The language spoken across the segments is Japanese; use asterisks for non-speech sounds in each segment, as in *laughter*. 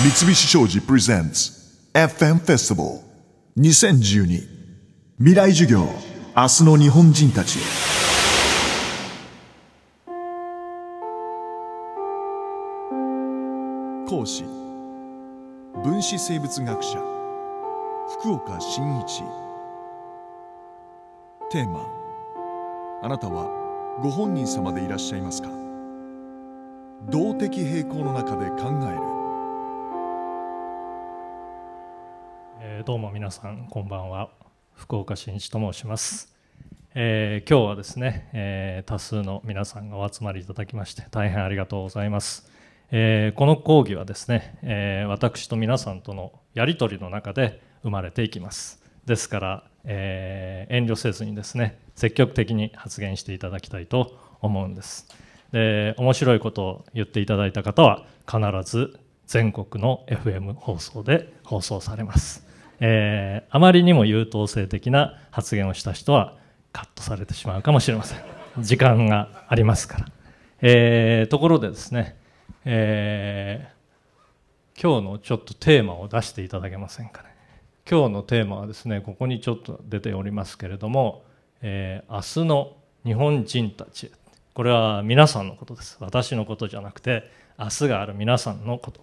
三菱商事プレゼンツ FM フェスティバル2012未来授業。明日の日本人たち。講師。分子生物学者。福岡伸一。テーマ。あなたはご本人様でいらっしゃいますか？動的平衡の中で考える。えーどうも皆さんこんばんは。福岡伸一と申します、えー今日はですね、えー多数の皆さんがお集まりいただきまして大変ありがとうございます、えこの講義はですね、え私と皆さんとのやり取りの中で生まれていきます。ですから、え遠慮せずにですね積極的に発言していただきたいと思うんです。で面白いことを言っていただいた方は必ず全国の FM 放送で放送されます、えーあまりにも優等生的な発言をした人はカットされてしまうかもしれません。時間がありますから、えーところでですね、えー今日のちょっとテーマを出していただけませんかね。今日のテーマはですねここにちょっと出ておりますけれども、えー明日の日本人たちへ。これは皆さんのことです。私のことじゃなくて明日がある皆さんのこと。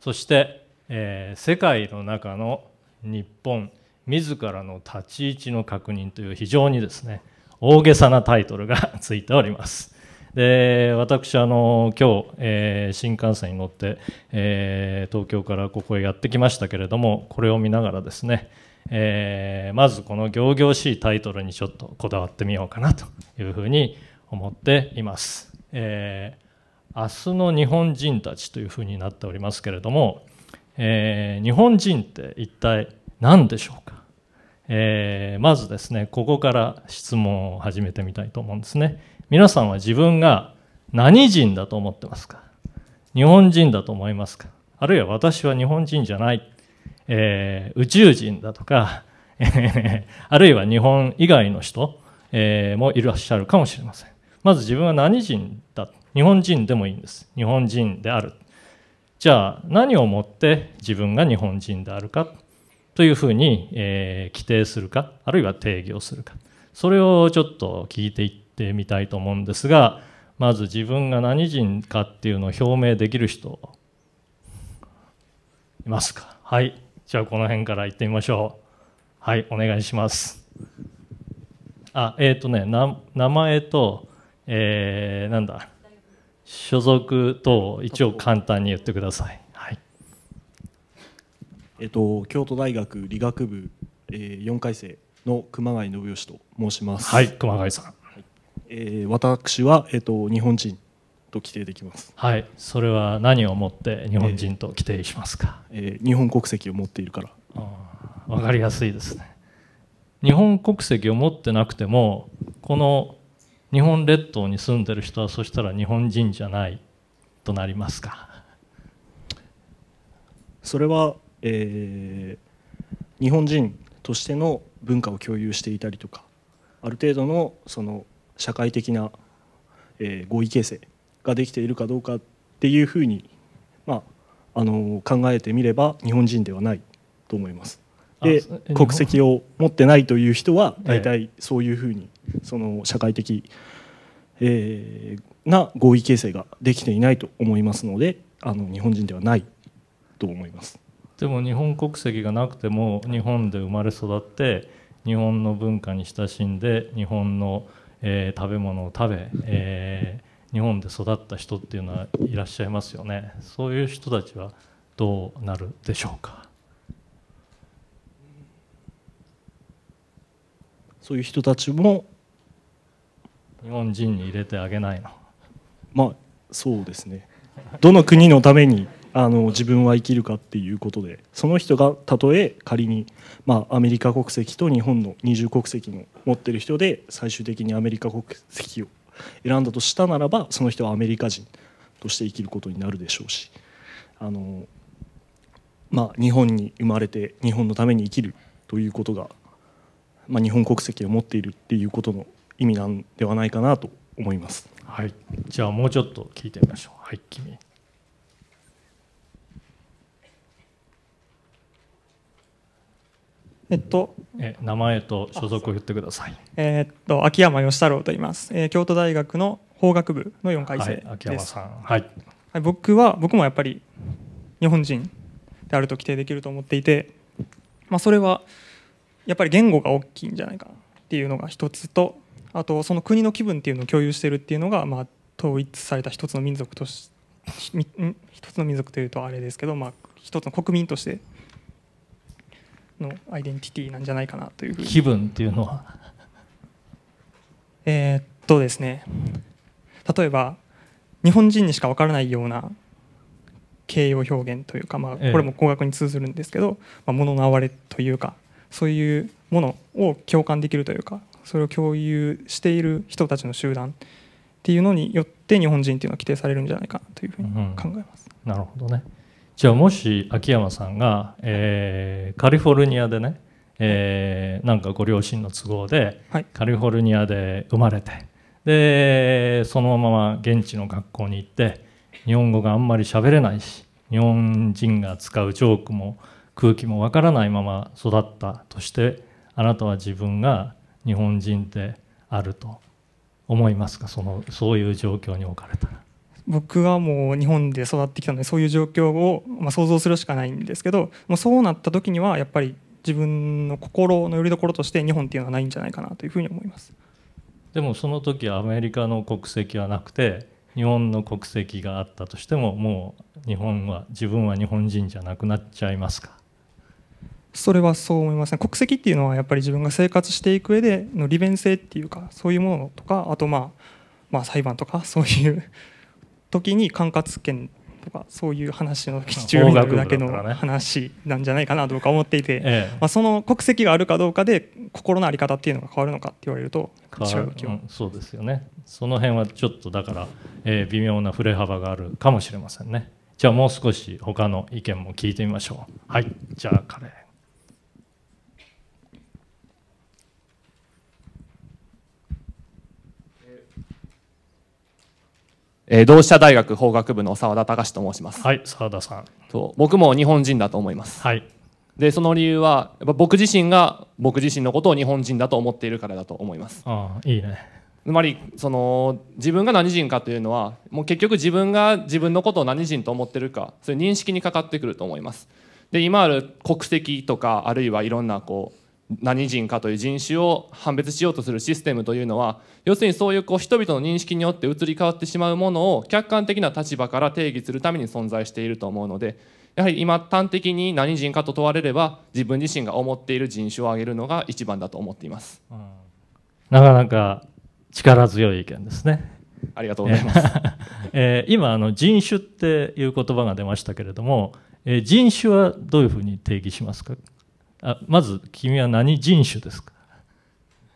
そして、えー世界の中の日本自らの立ち位置の確認という非常にですね大げさなタイトルが *laughs* ついております。で私あの今日、えー新幹線に乗って、えー東京からここへやってきましたけれどもこれを見ながらですね、えーまずこの仰々しいタイトルにちょっとこだわってみようかなというふうに思っています、え明日の日本人たちというふうになっておりますけれども、えー日本人って一体何でしょうか？えーまずですねここから質問を始めてみたいと思うんですね。皆さんは自分が何人だと思ってますか？日本人だと思いますか？あるいは私は日本人じゃない、えー宇宙人だとか *laughs* あるいは日本以外の人、えーもいらっしゃるかもしれません。まず自分は何人だ？日本人でもいいんです。日本人である。じゃあ何をもって自分が日本人であるかというふうに、えー規定するかあるいは定義をするかそれをちょっと聞いていってみたいと思うんですがまず自分が何人かっていうのを表明できる人いますかはい。じゃあこの辺から行ってみましょう。はいお願いします。あえっ、とね名前と、えーなんだ所属等一応簡単に言ってください。はい。えっと、京都大学理学部、えー、4回生の熊谷信義と申します、はい熊谷さん。えー私は、えっと、日本人と規定できます、はい、それは何をもって日本人と規定しますか？えー日本国籍を持っているから。わかりやすいですね。日本国籍を持ってなくても、この日本列島に住んでる人はそしたら日本人じゃないとなりますか。それは、えー日本人としての文化を共有していたりとかある程度のその社会的な、えー合意形成ができているかどうかっていうふうに、まあ、あの考えてみれば日本人ではないと思います。で国籍を持ってないという人はええ。大体そういうふうにその社会的、えーな合意形成ができていないと思いますのであの日本人ではないと思います。でも日本国籍がなくても日本で生まれ育って日本の文化に親しんで日本の、えー食べ物を食べ、えー日本で育った人っていうのはいらっしゃいますよね。そういう人たちはどうなるでしょうか？そういう人たちも日本人に入れてあげないの。まあそうですね。どの国のためにあの自分は生きるかっていうことでその人がたとえ仮に、まあ、アメリカ国籍と日本の二重国籍の持ってる人で最終的にアメリカ国籍を選んだとしたならばその人はアメリカ人として生きることになるでしょうしあの、まあ、日本に生まれて日本のために生きるということが、まあ、日本国籍を持っているっていうことの意味なんではないかなと思います。はい、じゃあもうちょっと聞いてみましょう。はい、君。えっと、え名前と所属を言ってください。えー、っと秋山義太郎と言います、えー、京都大学の法学部の4回生です。はい、秋山さん、はい、はい、僕は僕もやっぱり日本人であると規定できると思っていて、まあ、それはやっぱり言語が大きいんじゃないかなっていうのが一つとあとその国の気分っていうのを共有してるっていうのが、まあ、統一された一つの民族とし一つの民族というとあれですけど、まあ、一つの国民としてのアイデンティティなんじゃないかなというふうに。気分っていうのは？えーっとですね。例えば日本人にしかわからないような形容表現というか、まあ、こえ。えれも工学に通ずるんですけど、まあ、物の哀れというかそういうものを共感できるというかそれを共有している人たちの集団っていうのによって日本人っていうのは規定されるんじゃないかなというふうに考えます。なるほどね。じゃあもし秋山さんが、えーカリフォルニアでね、えーなんかご両親の都合で、はいカリフォルニアで生まれてでそのまま現地の学校に行って日本語があんまり喋れないし日本人が使うジョークも空気もわからないまま育ったとしてあなたは自分が日本人であると思いますか？そのそういう状況に置かれたら。僕はもう日本で育ってきたのでそういう状況を、まあ、想像するしかないんですけどもうそうなった時にはやっぱり自分の心の拠り所として日本っていうのはないんじゃないかなというふうに思います。でもその時はアメリカの国籍はなくて日本の国籍があったとしてももう日本は自分は日本人じゃなくなっちゃいますか？それはそう思いますね国籍っていうのはやっぱり自分が生活していく上での利便性っていうかそういうものとかあとまあまあ裁判とか *laughs* そういう時に管轄権とかそういう話の時に重要になるだけの話なんじゃないかなと僕は思っていて、ええ。まあ、その国籍があるかどうかで心の在り方っていうのが変わるのかって言われると違う気は。うんそうですよね。その辺はちょっとだから、えー微妙な振れ幅があるかもしれませんね。じゃあもう少し他の意見も聞いてみましょう。はい。じゃあ彼えー同志社大学法学部の澤田隆と申します、はい澤田さん。と僕も日本人だと思います。はい。でその理由はやっぱ僕自身が僕自身のことを日本人だと思っているからだと思います。ああいいね。つまりその自分が何人かというのはもう結局自分が自分のことを何人と思ってるかそういう認識にかかってくると思います。で今ある国籍とかあるいはいろんなこう何人かという人種を判別しようとするシステムというのは要するにそういうこう人々の認識によって移り変わってしまうものを客観的な立場から定義するために存在していると思うのでやはり今端的に何人かと問われれば自分自身が思っている人種を挙げるのが一番だと思っています。なかなか力強い意見ですね。ありがとうございます。*laughs* えー今あの人種っていう言葉が出ましたけれども、えー人種はどういうふうに定義しますか？あまず君は何人種ですか、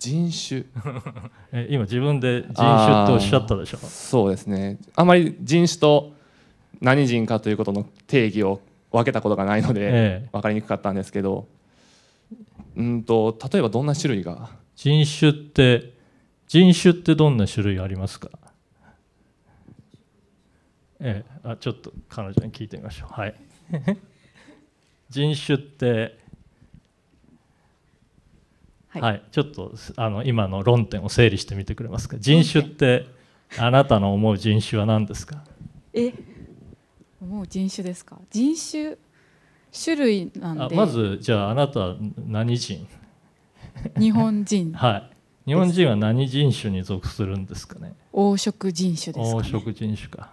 人種？*laughs* えー今自分で人種っておっしゃったでしょ？そうですね。あまり人種と何人かということの定義を分けたことがないので、ええ。分かりにくかったんですけど。うんと例えばどんな種類が？人種って人種ってどんな種類ありますか？ええあちょっと彼女に聞いてみましょう。はい。*laughs* 人種ってはい。はい、ちょっとあの今の論点を整理してみてくれますか？人種ってあなたの思う人種は何ですか？え？もう人種ですか？人種種類なんで。あまずじゃああなたは何人？日本人。*laughs* はい。日本人は何人種に属するんですかね？黄色人種ですか、ね、黄色人種か。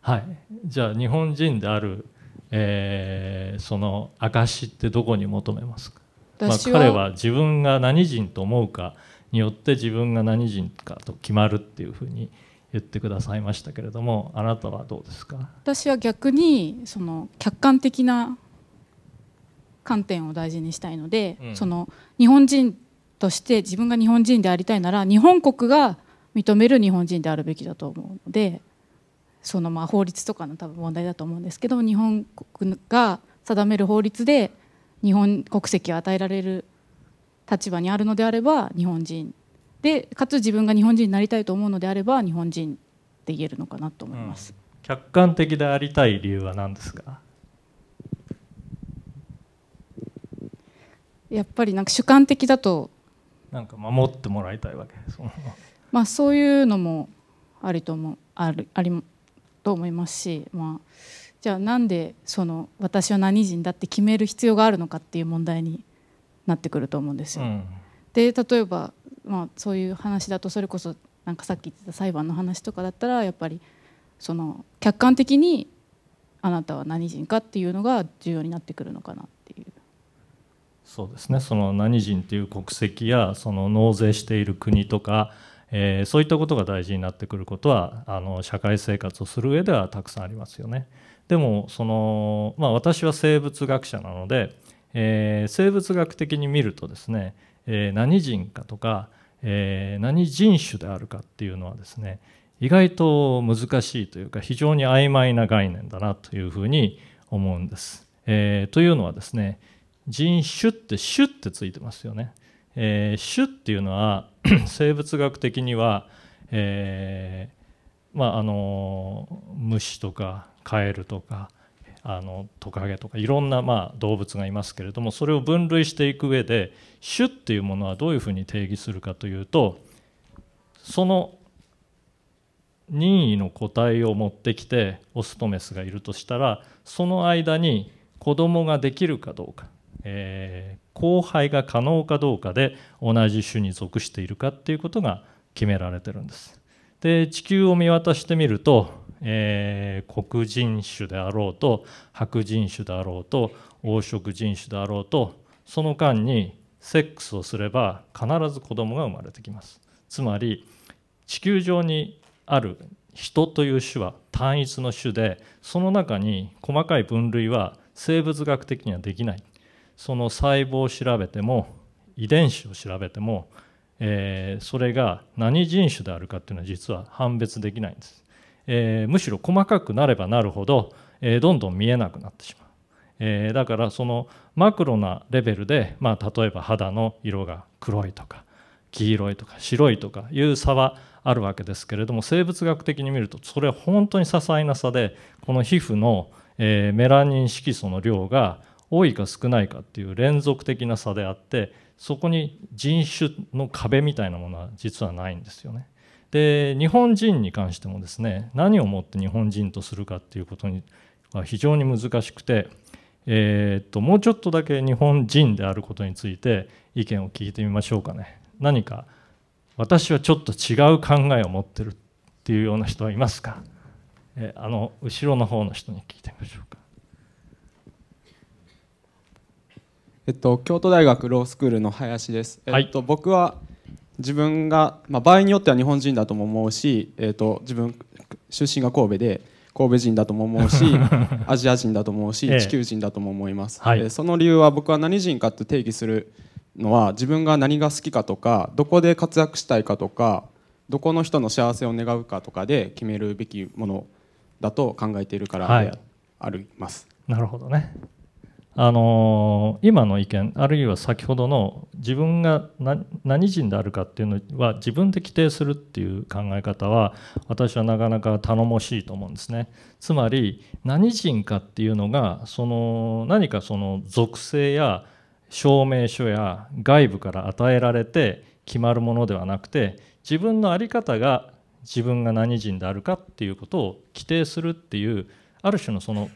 はい。じゃあ日本人である、えーその証ってどこに求めますか？まあ、彼は自分が何人と思うかによって自分が何人かと決まるっていうふうに言ってくださいましたけれどもあなたはどうですか？私は逆にその客観的な観点を大事にしたいので、うん。その日本人として自分が日本人でありたいなら日本国が認める日本人であるべきだと思うのでそのまあ法律とかの多分問題だと思うんですけど日本国が定める法律で日本国籍を与えられる立場にあるのであれば日本人でかつ自分が日本人になりたいと思うのであれば日本人って言えるのかなと思います。客観的でありたい理由は何ですか？やっぱりなんか主観的だと、なんか守ってもらいたいわけ？その。まあ、そういうのもありと思うあるありと思いますし、まあ、じゃあなんでその私は何人だって決める必要があるのかっていう問題になってくると思うんですよ。うんで例えば、まあ、そういう話だとそれこそなんかさっき言ってた裁判の話とかだったらやっぱりその客観的にあなたは何人かっていうのが重要になってくるのかなっていう。そうですねその何人という国籍やその納税している国とか、えーそういったことが大事になってくることはあの社会生活をする上ではたくさんありますよね。でもその、まあ、私は生物学者なので、えー生物学的に見るとですね、えー何人かとか、えー何人種であるかっていうのはですね意外と難しいというか非常に曖昧な概念だなというふうに思うんです。えーというのはですね人種って種ってついてますよね。えー種っていうのは *clears throat* 生物学的には、えーまあ、あの虫とかカエルとかあのトカゲとかいろんな、まあ、動物がいますけれどもそれを分類していく上で種っていうものはどういうふうに定義するかというとその任意の個体を持ってきてオスとメスがいるとしたらその間に子供ができるかどうか、えー交配が可能かどうかで同じ種に属しているかっていうことが決められてるんです。で地球を見渡してみると、えー黒人種であろうと白人種であろうと黄色人種であろうとその間にセックスをすれば必ず子供が生まれてきます。つまり地球上にある人という種は単一の種でその中に細かい分類は生物学的にはできないその細胞を調べても遺伝子を調べても、えーそれが何人種であるかっていうのは実は判別できないんです、えーむしろ細かくなればなるほど、えーどんどん見えなくなってしまう、えーだからそのマクロなレベルで、まあ、例えば肌の色が黒いとか黄色いとか白いとかいう差はあるわけですけれども生物学的に見るとそれは本当に些細な差でこの皮膚の、えーメラニン色素の量が多いか少ないかっていう連続的な差であってそこに人種の壁みたいなものは実はないんですよね。で日本人に関してもですね何をもって日本人とするかっていうことには非常に難しくて、えーっともうちょっとだけ日本人であることについて意見を聞いてみましょうかね。何か私はちょっと違う考えを持ってるっていうような人はいますか、えーあの後ろの方の人に聞いてみましょうか。えっと、京都大学ロースクールの林です、はいえっと、僕は自分が、まあ、場合によっては日本人だとも思うし、えっと、自分出身が神戸で神戸人だとも思うし *laughs* アジア人だと思うし、ええ。地球人だとも思います、はい。えーその理由は僕は何人かって定義するのは自分が何が好きかとかどこで活躍したいかとかどこの人の幸せを願うかとかで決めるべきものだと考えているからはいであります、なるほどね。あの今の意見あるいは先ほどの自分が何何人であるかっていうのは自分で規定するっていう考え方は私はなかなか頼もしいと思うんですね。つまり何人かっていうのがその何かその属性や証明書や外部から与えられて決まるものではなくて自分の在り方が自分が何人であるかっていうことを規定するっていうある種のその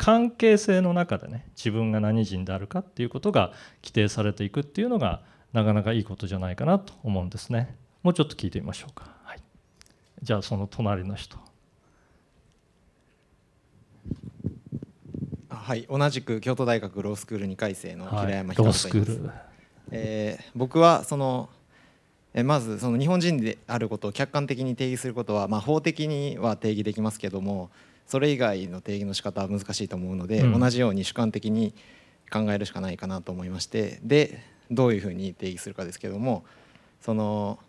関係性の中でね自分が何人であるかっていうことが規定されていくっていうのがなかなかいいことじゃないかなと思うんですね。もうちょっと聞いてみましょうか、はい、じゃあその隣の人。あはい、同じく京都大学ロースクール2回生のはい。平山ロー光と言います、スクール。えー僕はそのえーまずその日本人であることを客観的に定義することは、まあ、法的には定義できますけどもそれ以外の定義の仕方は難しいと思うので、うん同じように主観的に考えるしかないかなと思いましてでどういうふうに定義するかですけどもその、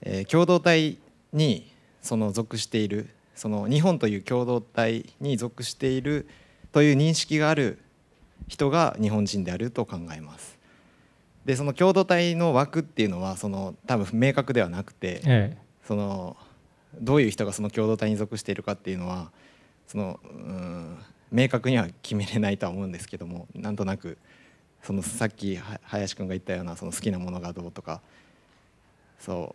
えー共同体にその属しているその日本という共同体に属しているという認識がある人が日本人であると考えます。でその共同体の枠っていうのはその多分明確ではなくてえそのどういう人がその共同体に属しているかっていうのはそのうん明確には決めれないとは思うんですけどもなんとなくそのさっき林くんが言ったようなその好きなものがどうとかそ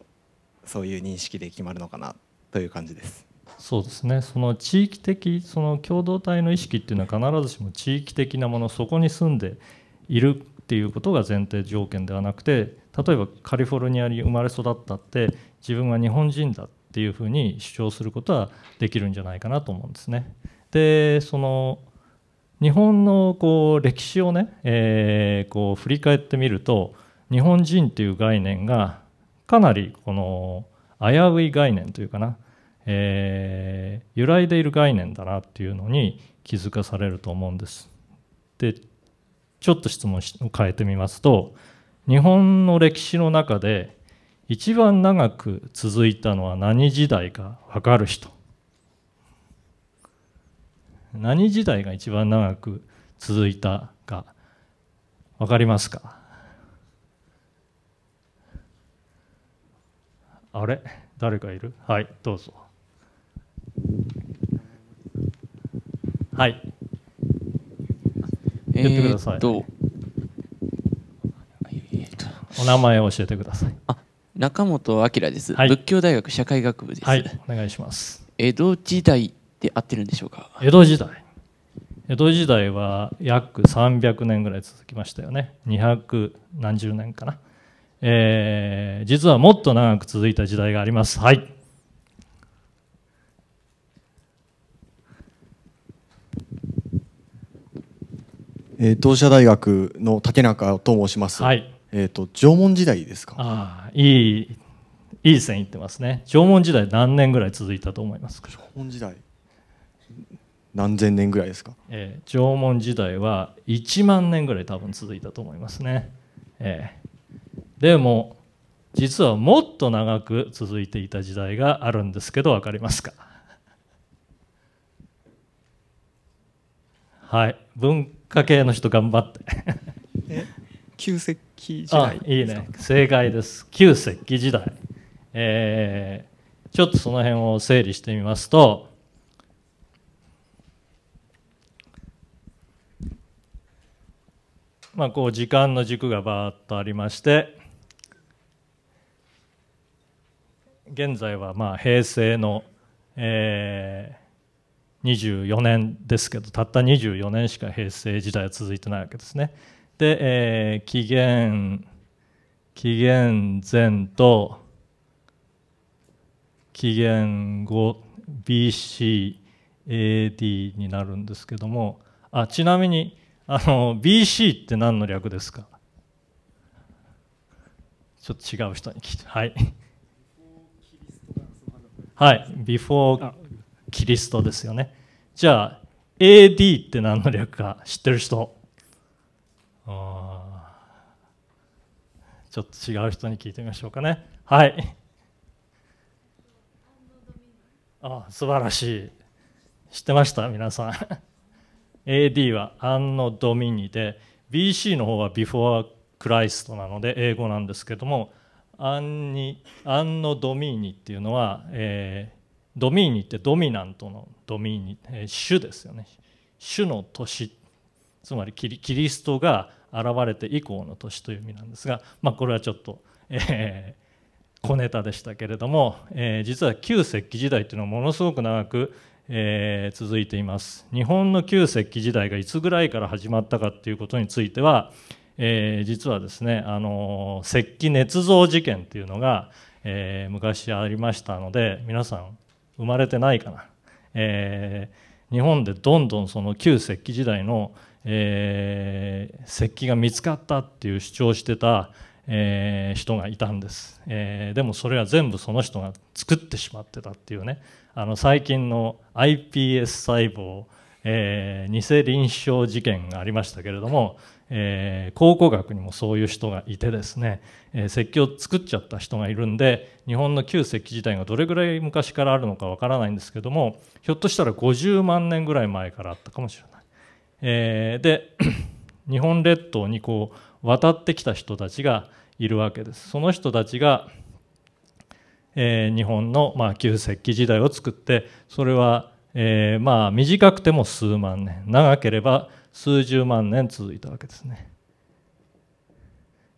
うそういう認識で決まるのかなという感じです。そうですねその地域的その共同体の意識っていうのは必ずしも地域的なものそこに住んでいるっていうことが前提条件ではなくて例えばカリフォルニアに生まれ育ったって自分は日本人だっっていうふうに主張することはできるんじゃないかなと思うんですね。でその日本のこう歴史をね、えーこう振り返ってみると日本人っていう概念がかなりこの危うい概念というかな、えー揺らいでいる概念だなっていうのに気づかされると思うんです。でちょっと質問し変えてみますと日本の歴史の中で一番長く続いたのは何時代か分かる人。何時代が一番長く続いたか分かりますか？あれ？誰かいる？はいどうぞ。はい。言ってください。お名前を教えてください中本明です、はい。仏教大学社会学部です、はい。お願いします。江戸時代で合ってるんでしょうか？江戸時代。江戸時代は約300年ぐらい続きましたよね。200何十年かな、えー実はもっと長く続いた時代があります。はい。えー同志社大学の竹中と申します。はいえっ、と縄文時代ですか？ああいいいい線いってますね。縄文時代何年ぐらい続いたと思いますか、縄文時代？何千年ぐらいですか？えー縄文時代は1万年ぐらい多分続いたと思いますね、えーでも実はもっと長く続いていた時代があるんですけど分かりますか？はい。文化系の人頑張って。*laughs* 旧石器時あ代いいね。正解です。旧石器時代、えーちょっとその辺を整理してみますとまあこう時間の軸がバーッとありまして現在はまあ平成の、えー24年ですけどたった24年しか平成時代は続いてないわけですね。で、えー紀元紀元前と紀元後 BCAD になるんですけどもあちなみにあの BC って何の略ですか？ちょっと違う人に聞いて。はい。はい。Before キリストですよね。じゃあ AD って何の略か知ってる人？ちょっと違う人に聞いてみましょうかね。はい。あ素晴らしい。知ってました？皆さん。*laughs* AD はアンノ・ドミニで BC の方は Before Christ なので英語なんですけどもアンにアンノ・ドミニっていうのは、えードミニってドミナントのドミニ、えー主ですよね。主の年つまりキリストが現れて以降の年という意味なんですが、まあ、これはちょっと、えー小ネタでしたけれども、えー実は旧石器時代というのはものすごく長く、えー続いています。日本の旧石器時代がいつぐらいから始まったかということについては、えー実はですねあの石器捏造事件っていうのが、えー昔ありましたので皆さん生まれてないかな、えー日本でどんどんその旧石器時代の、えー石器が見つかったっていう主張してた、えー人がいたんです、えーでもそれは全部その人が作ってしまってたっていうね。あの最近の iPS 細胞、えー偽臨床事件がありましたけれども、えー考古学にもそういう人がいてですね、えー石器を作っちゃった人がいるんで日本の旧石器時代がどれぐらい昔からあるのかわからないんですけどもひょっとしたら50万年ぐらい前からあったかもしれない。えーで *clears throat* 日本列島にこう渡ってきた人たちがいるわけです。その人たちが、えー日本の、まあ、旧石器時代を作ってそれは、えーまあ短くても数万年長ければ数十万年続いたわけですね。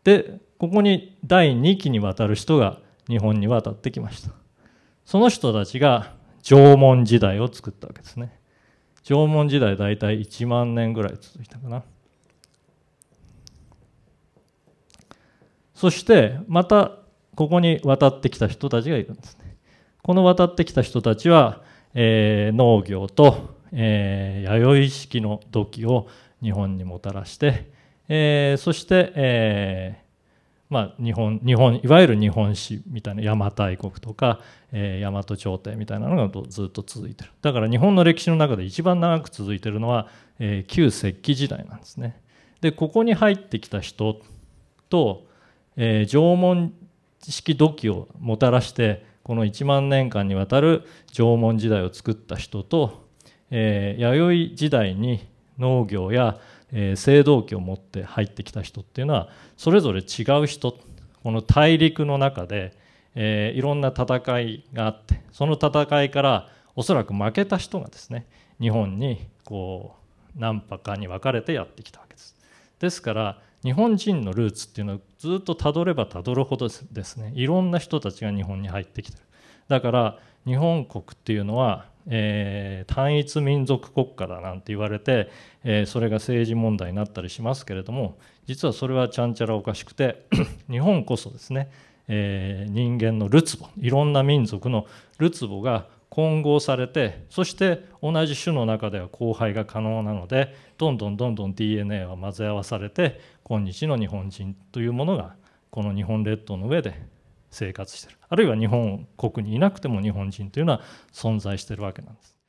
でここに第2期にわたる人が日本に渡ってきましたその人たちが縄文時代を作ったわけですね縄文時代大体1万年ぐらい続いたかな。そしてまたここに渡ってきた人たちがいるんですね。この渡ってきた人たちは、えー、農業と、えー、弥生式の土器を日本にもたらして、えー、そして、えーまあ、日本日本いわゆる日本史みたいな邪馬台国とか、えー、大和朝廷みたいなのがずっと続いてる。だから日本の歴史の中で一番長く続いてるのは、えー、旧石器時代なんですね。でここに入ってきた人と、えー、縄文式土器をもたらしてこの1万年間にわたる縄文時代を作った人と、えー、弥生時代に農業や、えー、青銅器を持って入ってきた人っていうのはそれぞれ違う人この大陸の中で、えー、いろんな戦いがあってその戦いからおそらく負けた人がですね日本にこう何波かに分かれてやってきたわけです。ですから日本人のルーツっていうのはずっとたどればたどるほどですねいろんな人たちが日本に入ってきてるだから日本国っていうのは、えー、単一民族国家だなんて言われて、えー、それが政治問題になったりしますけれども実はそれはちゃんちゃらおかしくて *coughs* 日本こそですね、えー、人間のるつぼいろんな民族のるつぼが混合されてそして同じ種の中では交配が可能なのでどんどんどんどん DNA は混ぜ合わされて今日の日本人というものがこの日本列島の上で生活してるあるいは日本国にいなくても日本人というのは存在してるわけなんです。